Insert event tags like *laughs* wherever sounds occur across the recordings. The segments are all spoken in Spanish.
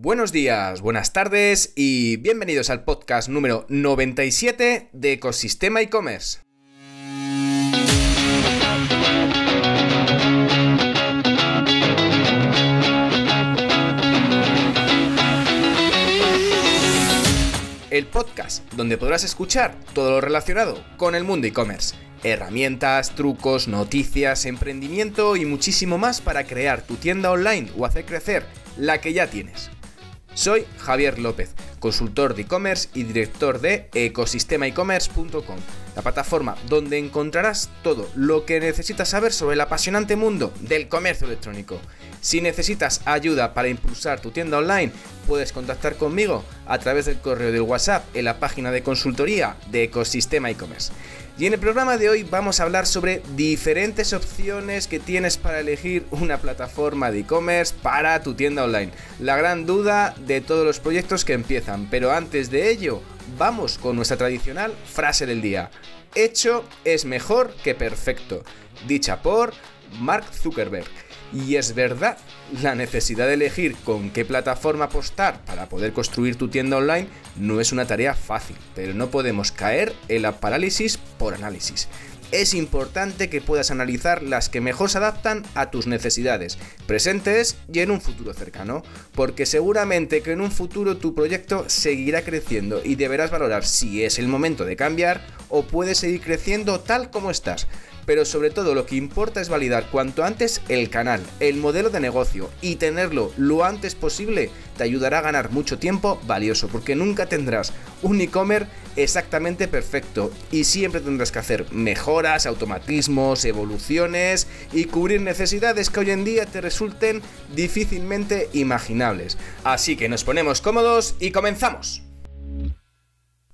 Buenos días, buenas tardes y bienvenidos al podcast número 97 de Ecosistema e-commerce. El podcast donde podrás escuchar todo lo relacionado con el mundo e-commerce. Herramientas, trucos, noticias, emprendimiento y muchísimo más para crear tu tienda online o hacer crecer la que ya tienes. Soy Javier López, consultor de e-commerce y director de ecosistemaecommerce.com, la plataforma donde encontrarás todo lo que necesitas saber sobre el apasionante mundo del comercio electrónico. Si necesitas ayuda para impulsar tu tienda online, puedes contactar conmigo a través del correo del WhatsApp en la página de consultoría de Ecosistema e-commerce. Y en el programa de hoy vamos a hablar sobre diferentes opciones que tienes para elegir una plataforma de e-commerce para tu tienda online. La gran duda de todos los proyectos que empiezan. Pero antes de ello, vamos con nuestra tradicional frase del día. Hecho es mejor que perfecto. Dicha por Mark Zuckerberg. Y es verdad, la necesidad de elegir con qué plataforma apostar para poder construir tu tienda online no es una tarea fácil, pero no podemos caer en la parálisis por análisis. Es importante que puedas analizar las que mejor se adaptan a tus necesidades, presentes y en un futuro cercano, porque seguramente que en un futuro tu proyecto seguirá creciendo y deberás valorar si es el momento de cambiar o puedes seguir creciendo tal como estás pero sobre todo lo que importa es validar cuanto antes el canal, el modelo de negocio y tenerlo lo antes posible te ayudará a ganar mucho tiempo valioso, porque nunca tendrás un e-commerce exactamente perfecto y siempre tendrás que hacer mejoras, automatismos, evoluciones y cubrir necesidades que hoy en día te resulten difícilmente imaginables. Así que nos ponemos cómodos y comenzamos.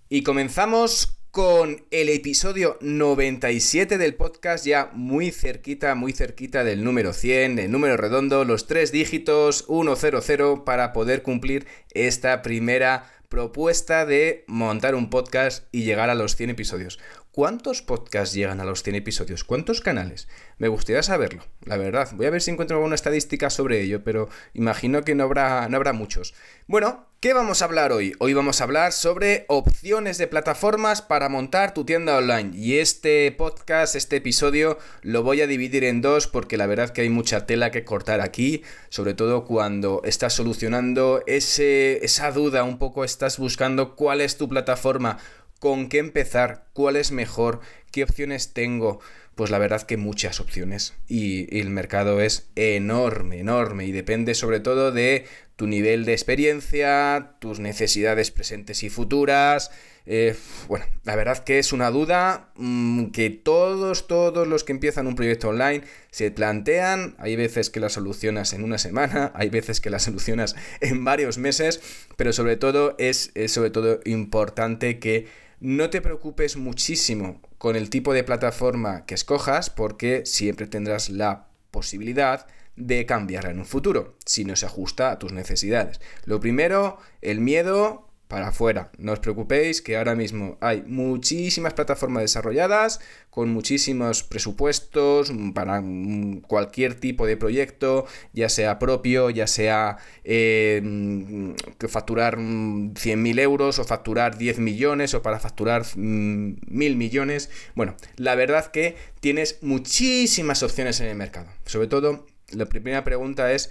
Y comenzamos con el episodio 97 del podcast, ya muy cerquita, muy cerquita del número 100, el número redondo, los tres dígitos 100 para poder cumplir esta primera propuesta de montar un podcast y llegar a los 100 episodios. ¿Cuántos podcasts llegan a los 100 episodios? ¿Cuántos canales? Me gustaría saberlo, la verdad. Voy a ver si encuentro alguna estadística sobre ello, pero imagino que no habrá, no habrá muchos. Bueno, ¿qué vamos a hablar hoy? Hoy vamos a hablar sobre opciones de plataformas para montar tu tienda online. Y este podcast, este episodio, lo voy a dividir en dos porque la verdad que hay mucha tela que cortar aquí, sobre todo cuando estás solucionando ese, esa duda, un poco estás buscando cuál es tu plataforma con qué empezar, cuál es mejor, qué opciones tengo. Pues la verdad que muchas opciones y, el mercado es enorme, enorme y depende sobre todo de tu nivel de experiencia, tus necesidades presentes y futuras. Eh, bueno, la verdad que es una duda mm, que todos, todos los que empiezan un proyecto online se plantean. Hay veces que la solucionas en una semana, *laughs* hay veces que la solucionas en varios meses, pero sobre todo es sobre todo importante que no te preocupes muchísimo con el tipo de plataforma que escojas porque siempre tendrás la posibilidad de cambiarla en un futuro si no se ajusta a tus necesidades. Lo primero, el miedo para afuera. No os preocupéis que ahora mismo hay muchísimas plataformas desarrolladas con muchísimos presupuestos para cualquier tipo de proyecto, ya sea propio, ya sea eh, facturar 100.000 euros o facturar 10 millones o para facturar 1.000 millones. Bueno, la verdad que tienes muchísimas opciones en el mercado. Sobre todo, la primera pregunta es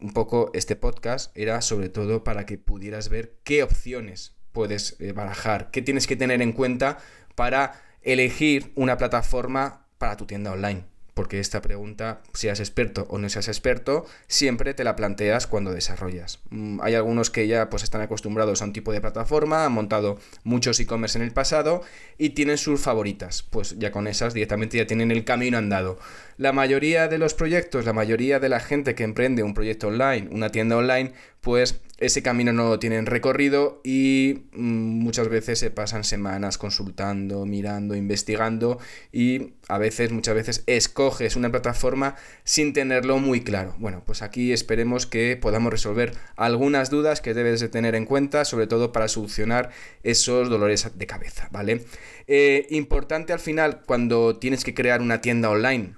un poco este podcast era sobre todo para que pudieras ver qué opciones puedes eh, barajar, qué tienes que tener en cuenta para elegir una plataforma para tu tienda online porque esta pregunta, seas experto o no seas experto, siempre te la planteas cuando desarrollas. Mm, hay algunos que ya pues están acostumbrados a un tipo de plataforma, han montado muchos e-commerce en el pasado y tienen sus favoritas, pues ya con esas directamente ya tienen el camino andado. La mayoría de los proyectos, la mayoría de la gente que emprende un proyecto online, una tienda online, pues ese camino no lo tienen recorrido y mm, muchas veces se pasan semanas consultando, mirando, investigando y a veces, muchas veces, escoges una plataforma sin tenerlo muy claro. Bueno, pues aquí esperemos que podamos resolver algunas dudas que debes de tener en cuenta, sobre todo para solucionar esos dolores de cabeza, ¿vale? Eh, importante al final, cuando tienes que crear una tienda online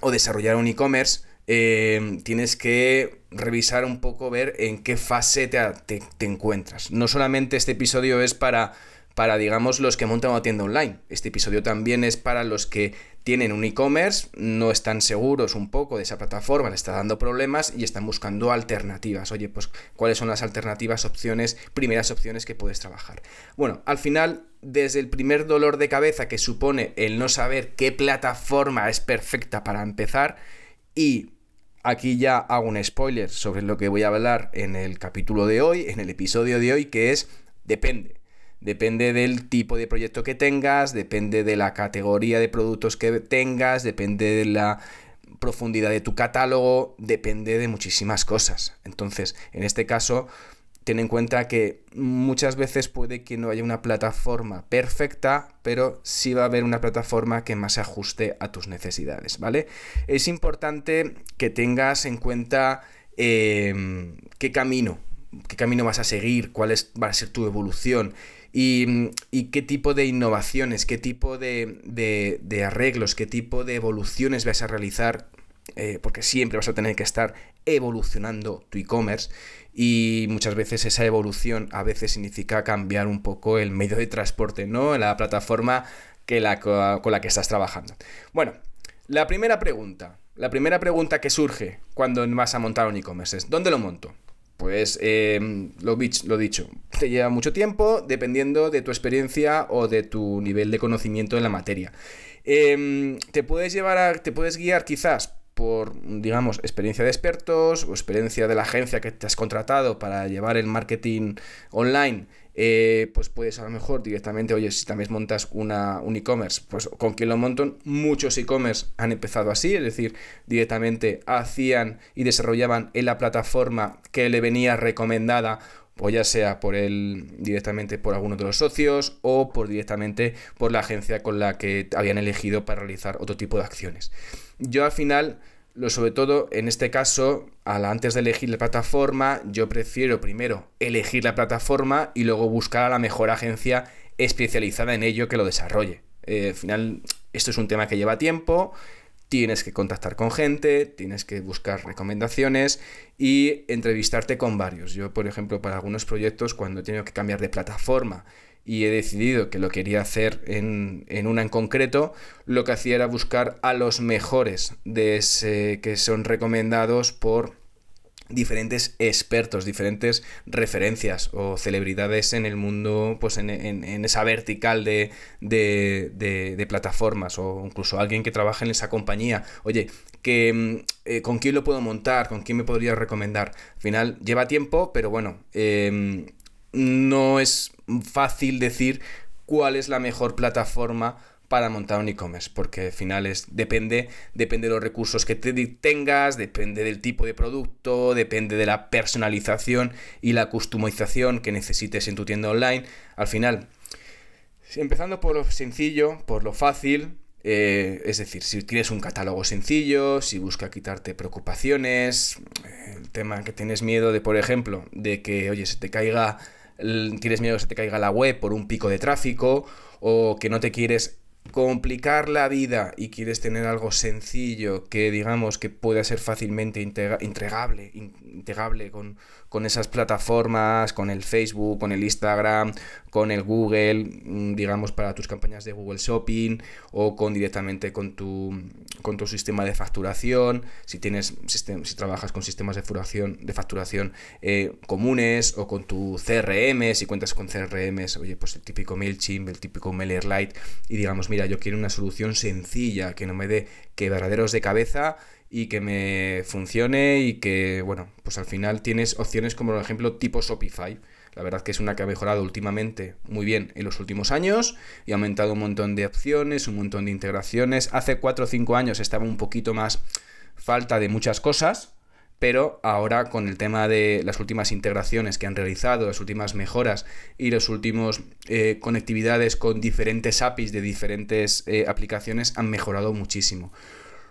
o desarrollar un e-commerce, eh, tienes que revisar un poco, ver en qué fase te, te encuentras. No solamente este episodio es para para, digamos, los que montan una tienda online. Este episodio también es para los que tienen un e-commerce, no están seguros un poco de esa plataforma, le está dando problemas y están buscando alternativas. Oye, pues, ¿cuáles son las alternativas, opciones, primeras opciones que puedes trabajar? Bueno, al final, desde el primer dolor de cabeza que supone el no saber qué plataforma es perfecta para empezar y aquí ya hago un spoiler sobre lo que voy a hablar en el capítulo de hoy, en el episodio de hoy, que es depende. Depende del tipo de proyecto que tengas, depende de la categoría de productos que tengas, depende de la profundidad de tu catálogo, depende de muchísimas cosas. Entonces, en este caso, ten en cuenta que muchas veces puede que no haya una plataforma perfecta, pero sí va a haber una plataforma que más se ajuste a tus necesidades, ¿vale? Es importante que tengas en cuenta eh, qué camino, qué camino vas a seguir, cuál es, va a ser tu evolución y, qué tipo de innovaciones, qué tipo de, arreglos, qué tipo de evoluciones vas a realizar, eh, porque siempre vas a tener que estar evolucionando tu e-commerce y muchas veces esa evolución a veces significa cambiar un poco el medio de transporte, ¿no? La plataforma que la, con la que estás trabajando. Bueno, la primera pregunta, la primera pregunta que surge cuando vas a montar un e-commerce es, ¿dónde lo monto? Pues em, lo, dicho, te lleva mucho tiempo dependiendo de tu experiencia o de tu nivel de conocimiento en la materia. Em, te puedes llevar te puedes guiar quizás por, digamos, experiencia de expertos o experiencia de la agencia que te has contratado para llevar el marketing online eh, pues puedes a lo mejor directamente, oye, si también montas una, un e-commerce, pues con quien lo montan, muchos e-commerce han empezado así, es decir, directamente hacían y desarrollaban en la plataforma que le venía recomendada o ya sea por él directamente por alguno de los socios o por directamente por la agencia con la que habían elegido para realizar otro tipo de acciones. Yo al final lo sobre todo, en este caso, antes de elegir la plataforma, yo prefiero primero elegir la plataforma y luego buscar a la mejor agencia especializada en ello que lo desarrolle. Eh, al final, esto es un tema que lleva tiempo, tienes que contactar con gente, tienes que buscar recomendaciones y entrevistarte con varios. Yo, por ejemplo, para algunos proyectos, cuando he tenido que cambiar de plataforma y he decidido que lo quería hacer en, una en concreto, lo que hacía era buscar a los mejores de ese, que son recomendados por diferentes expertos, diferentes referencias o celebridades en el mundo, pues en, esa vertical de, de, plataformas o incluso alguien que trabaja en esa compañía. Oye, que, mm, eh, ¿con quién lo puedo montar? ¿Con quién me podría recomendar? Al final lleva tiempo, pero bueno, em, no es fácil decir cuál es la mejor plataforma para montar un e-commerce, porque al final es, depende, depende de los recursos que te tengas, depende del tipo de producto, depende de la personalización y la customización que necesites en tu tienda online. Al final, empezando por lo sencillo, por lo fácil, eh, es decir, si tienes un catálogo sencillo, si busca quitarte preocupaciones, el tema que tienes miedo de, por ejemplo, de que, oye, se te caiga tienes miedo que se te caiga la web por un pico de tráfico o que no te quieres complicar la vida y quieres tener algo sencillo que digamos que pueda ser fácilmente integrable, integrable con, con esas plataformas, con el Facebook, con el Instagram, con el Google, mm, digamos para tus campañas de Google Shopping o con directamente con tu, con tu sistema de facturación, si tienes si trabajas con sistemas de facturación, de facturación eh, comunes o con tu CRM, si cuentas con CRM, oye, pues el típico MailChimp, el típico MailerLite y digamos, mira, yo quiero una solución sencilla que no me dé quebraderos de cabeza y que me funcione y que, bueno, pues al final tienes opciones como por ejemplo tipo Shopify. La verdad que es una que ha mejorado últimamente muy bien en los últimos años y ha aumentado un montón de opciones, un montón de integraciones. Hace 4 o 5 años estaba un poquito más falta de muchas cosas, pero ahora con el tema de las últimas integraciones que han realizado, las últimas mejoras y los últimos eh, conectividades con diferentes APIs de diferentes eh, aplicaciones han mejorado muchísimo.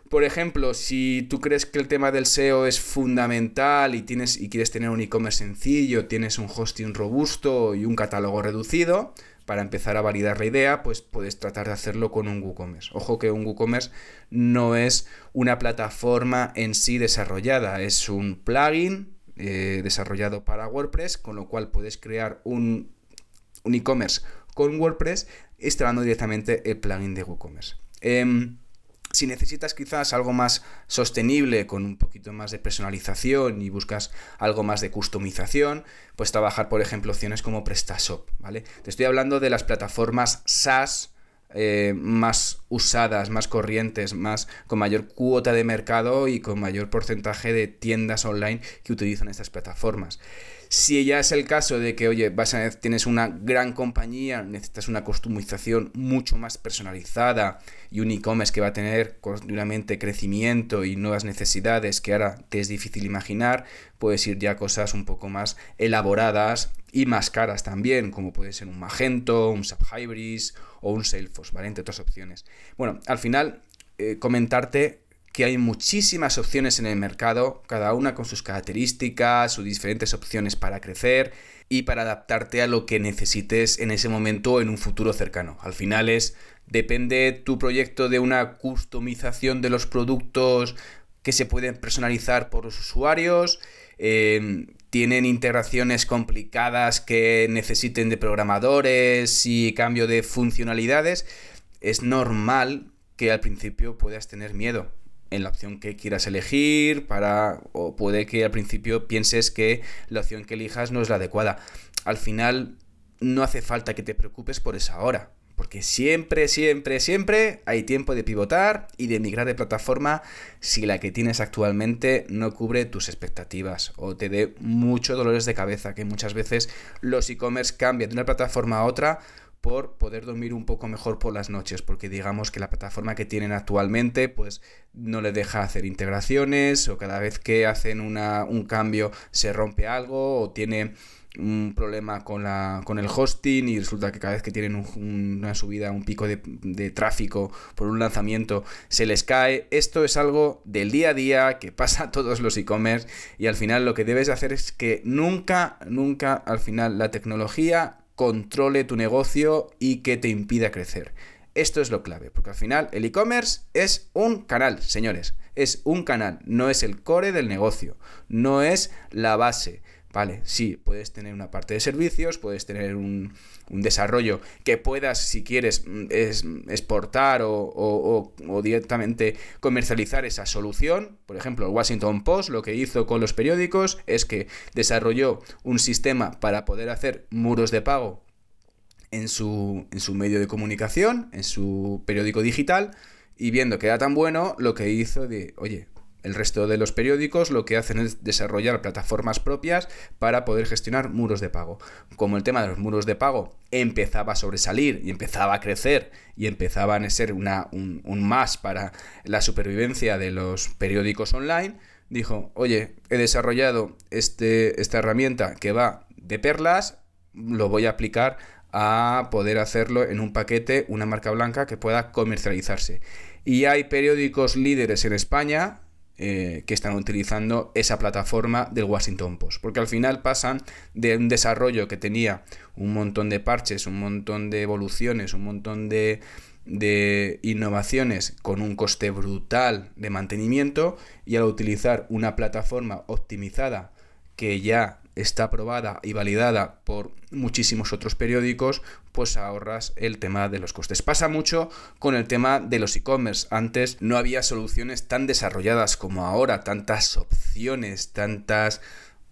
Por ejemplo, si tú crees que el tema del SEO es fundamental y, tienes, y quieres tener un e-commerce sencillo, tienes un hosting robusto y un catálogo reducido, para empezar a validar la idea, pues puedes tratar de hacerlo con un WooCommerce. Ojo que un WooCommerce no es una plataforma en sí desarrollada, es un plugin eh, desarrollado para WordPress, con lo cual puedes crear un, un e-commerce con WordPress instalando directamente el plugin de WooCommerce. Em, si necesitas quizás algo más sostenible, con un poquito más de personalización y buscas algo más de customización, pues trabajar, por ejemplo, opciones como PrestaShop, ¿vale? Te estoy hablando de las plataformas SaaS eh, más usadas, más corrientes, más con mayor cuota de mercado y con mayor porcentaje de tiendas online que utilizan estas plataformas. Si ya es el caso de que, oye, vas a, tienes una gran compañía, necesitas una customización mucho más personalizada y un e-commerce que va a tener continuamente crecimiento y nuevas necesidades que ahora te es difícil imaginar, puedes ir ya a cosas un poco más elaboradas y más caras también, como puede ser un Magento, un SAP o un Salesforce, ¿vale? Entre otras opciones. Bueno, al final, eh, comentarte que hay muchísimas opciones en el mercado, cada una con sus características, sus diferentes opciones para crecer y para adaptarte a lo que necesites en ese momento o en un futuro cercano. Al final es, depende tu proyecto de una customización de los productos que se pueden personalizar por los usuarios, eh, tienen integraciones complicadas que necesiten de programadores y cambio de funcionalidades, es normal que al principio puedas tener miedo en la opción que quieras elegir para o puede que al principio pienses que la opción que elijas no es la adecuada. Al final no hace falta que te preocupes por esa hora, porque siempre, siempre, siempre hay tiempo de pivotar y de migrar de plataforma si la que tienes actualmente no cubre tus expectativas o te dé muchos dolores de cabeza, que muchas veces los e-commerce cambian de una plataforma a otra por poder dormir un poco mejor por las noches, porque digamos que la plataforma que tienen actualmente pues no le deja hacer integraciones o cada vez que hacen un cambio se rompe algo o tiene un problema con, la, con el hosting y resulta que cada vez que tienen una subida, un pico de, de, tráfico por un lanzamiento, se les cae. Esto es algo del día a día que pasa a todos los e-commerce y al final lo que debes hacer es que nunca, nunca al final la tecnología controle tu negocio y que te impida crecer. Esto es lo clave, porque al final el e-commerce es un canal, señores, es un canal, no es el core del negocio, no es la base. Vale, sí, puedes tener una parte de servicios, puedes tener un, desarrollo que puedas, si quieres, mm, exportar o, directamente comercializar esa solución. Por ejemplo, el Washington Post lo que hizo con los periódicos es que desarrolló un sistema para poder hacer muros de pago en su, en su medio de comunicación, en su periódico digital, y viendo que era tan bueno, lo que hizo de, oye, el resto de los periódicos lo que hacen es desarrollar plataformas propias para poder gestionar muros de pago. Como el tema de los muros de pago empezaba a sobresalir y empezaba a crecer y empezaban a ser una, un, más para la supervivencia de los periódicos online, dijo, oye, he desarrollado este, esta herramienta que va de perlas, lo voy a aplicar a poder hacerlo en un paquete, una marca blanca que pueda comercializarse. Y hay periódicos líderes en España eh, que están utilizando esa plataforma del Washington Post. Porque al final pasan de un desarrollo que tenía un montón de parches, un montón de evoluciones, un montón de, de innovaciones con un coste brutal de mantenimiento y al utilizar una plataforma optimizada que ya está aprobada y validada por muchísimos otros periódicos, pues ahorras el tema de los costes. Pasa mucho con el tema de los e-commerce. Antes no había soluciones tan desarrolladas como ahora, tantas opciones, tantas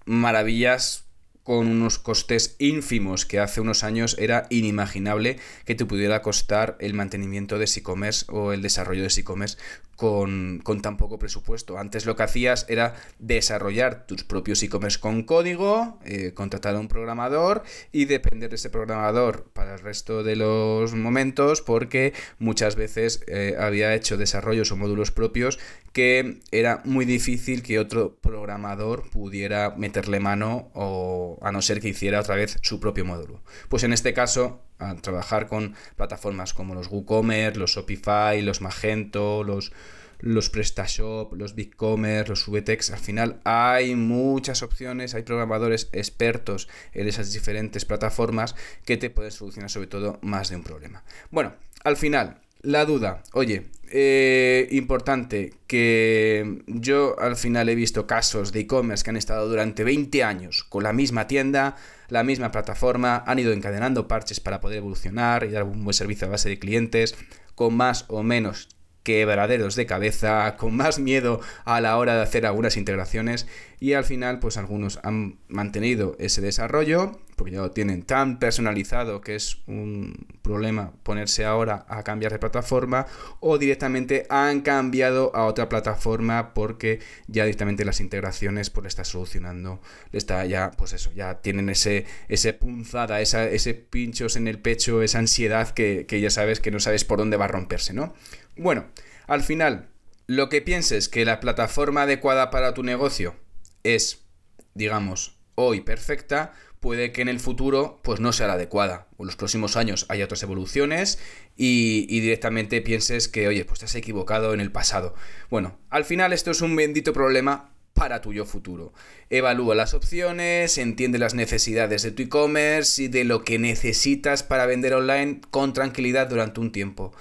maravillas con unos costes ínfimos que hace unos años era inimaginable que te pudiera costar el mantenimiento de e-commerce o el desarrollo de e-commerce con, tan poco presupuesto. Antes lo que hacías era desarrollar tus propios e-commerce con código, eh, contratar a un programador y depender de ese programador para el resto de los momentos porque muchas veces eh, había hecho desarrollos o módulos propios que era muy difícil que otro programador pudiera meterle mano o a no ser que hiciera otra vez su propio módulo. Pues en este caso trabajar con plataformas como los WooCommerce, los Shopify, los Magento, los, los PrestaShop, los BigCommerce, los VTEX. Al final hay muchas opciones, hay programadores expertos en esas diferentes plataformas que te pueden solucionar sobre todo más de un problema. Bueno, al final, la duda, oye, eh, importante que yo al final he visto casos de e-commerce que han estado durante 20 años con la misma tienda, la misma plataforma, han ido encadenando parches para poder evolucionar y dar un buen servicio a base de clientes, con más o menos quebraderos de cabeza, *laughs* con más miedo a la hora de hacer algunas integraciones y al final pues algunos han mantenido ese desarrollo porque ya lo tienen tan personalizado que es un problema ponerse ahora a cambiar de plataforma o directamente han cambiado a otra plataforma porque ya directamente las integraciones pues le está solucionando, le está ya pues eso, ya tienen ese, ese punzada, esa, ese pinchos en el pecho, esa ansiedad que, que ya sabes que no sabes por dónde va a romperse, ¿no? Bueno, al final, lo que pienses que la plataforma adecuada para tu negocio es, digamos, hoy perfecta, puede que en el futuro pues no sea la adecuada. O en los próximos años haya otras evoluciones y, directamente pienses que, oye, pues te has equivocado en el pasado. Bueno, al final esto es un bendito problema para tu yo futuro. Evalúa las opciones, entiende las necesidades de tu e-commerce y de lo que necesitas para vender online con tranquilidad durante un tiempo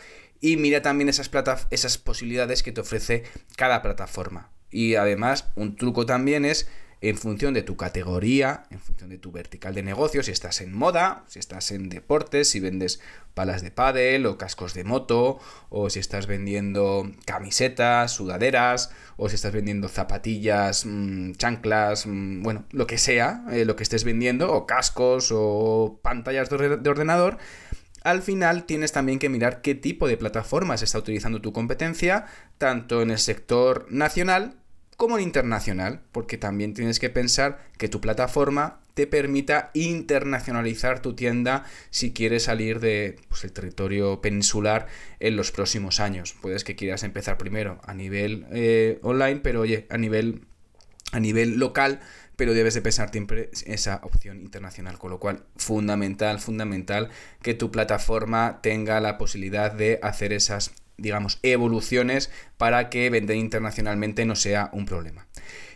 y mira también esas, esas posibilidades que te ofrece cada plataforma. Y además, un truco también es en función de tu categoría, en función de tu vertical de negocio, si estás en moda, si estás en deportes, si vendes palas de pádel o cascos de moto, o si estás vendiendo camisetas, sudaderas, o si estás vendiendo zapatillas, mmm, chanclas, mmm, bueno, lo que sea, eh, lo que estés vendiendo, o cascos o pantallas de ordenador, al final tienes también que mirar qué tipo de plataformas está utilizando tu competencia, tanto en el sector nacional como en internacional, porque también tienes que pensar que tu plataforma te permita internacionalizar tu tienda si quieres salir de pues, territorio peninsular en los próximos años. Puedes que quieras empezar primero a nivel eh, online, pero oye, a nivel, a nivel local pero debes de pensar siempre esa opción internacional, con lo cual fundamental, fundamental que tu plataforma tenga la posibilidad de hacer esas, digamos, evoluciones para que vender internacionalmente no sea un problema.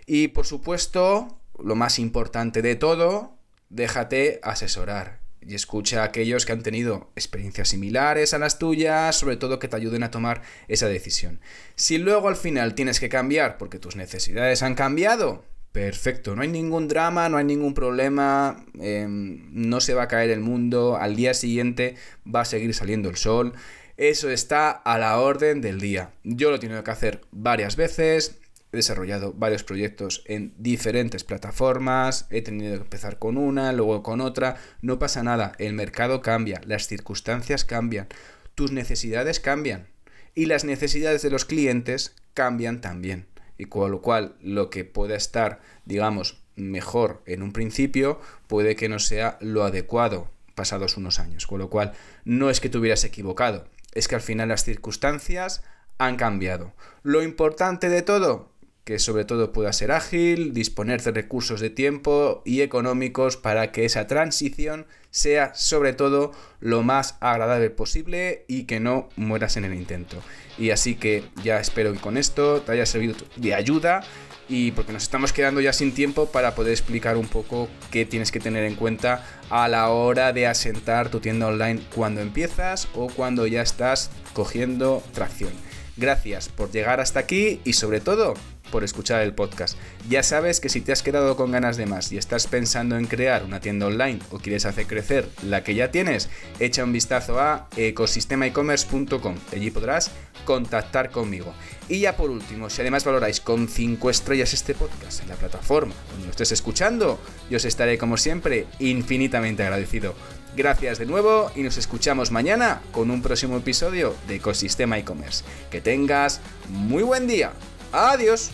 Y por supuesto, lo más importante de todo, déjate asesorar y escucha a aquellos que han tenido experiencias similares a las tuyas, sobre todo que te ayuden a tomar esa decisión. Si luego al final tienes que cambiar porque tus necesidades han cambiado, Perfecto, no hay ningún drama, no hay ningún problema, em, no se va a caer el mundo, al día siguiente va a seguir saliendo el sol, eso está a la orden del día. Yo lo he tenido que hacer varias veces, he desarrollado varios proyectos en diferentes plataformas, he tenido que empezar con una, luego con otra, no pasa nada, el mercado cambia, las circunstancias cambian, tus necesidades cambian y las necesidades de los clientes cambian también y con lo cual lo que pueda estar, digamos, mejor en un principio puede que no sea lo adecuado pasados unos años. Con lo cual no es que te hubieras equivocado, es que al final las circunstancias han cambiado. Lo importante de todo, que sobre todo pueda ser ágil, disponer de recursos de tiempo y económicos para que esa transición sea sobre todo lo más agradable posible y que no mueras en el intento. Y así que ya espero que con esto te haya servido de ayuda y porque nos estamos quedando ya sin tiempo para poder explicar un poco qué tienes que tener en cuenta a la hora de asentar tu tienda online cuando empiezas o cuando ya estás cogiendo tracción. Gracias por llegar hasta aquí y sobre todo por escuchar el podcast. Ya sabes que si te has quedado con ganas de más y estás pensando en crear una tienda online o quieres hacer crecer la que ya tienes, echa un vistazo a ecosistemaecommerce.com. Allí podrás contactar conmigo. Y ya por último, si además valoráis con 5 estrellas este podcast en la plataforma donde lo estés escuchando, yo os estaré como siempre infinitamente agradecido. Gracias de nuevo y nos escuchamos mañana con un próximo episodio de Ecosistema e-commerce. Que tengas muy buen día. Adiós.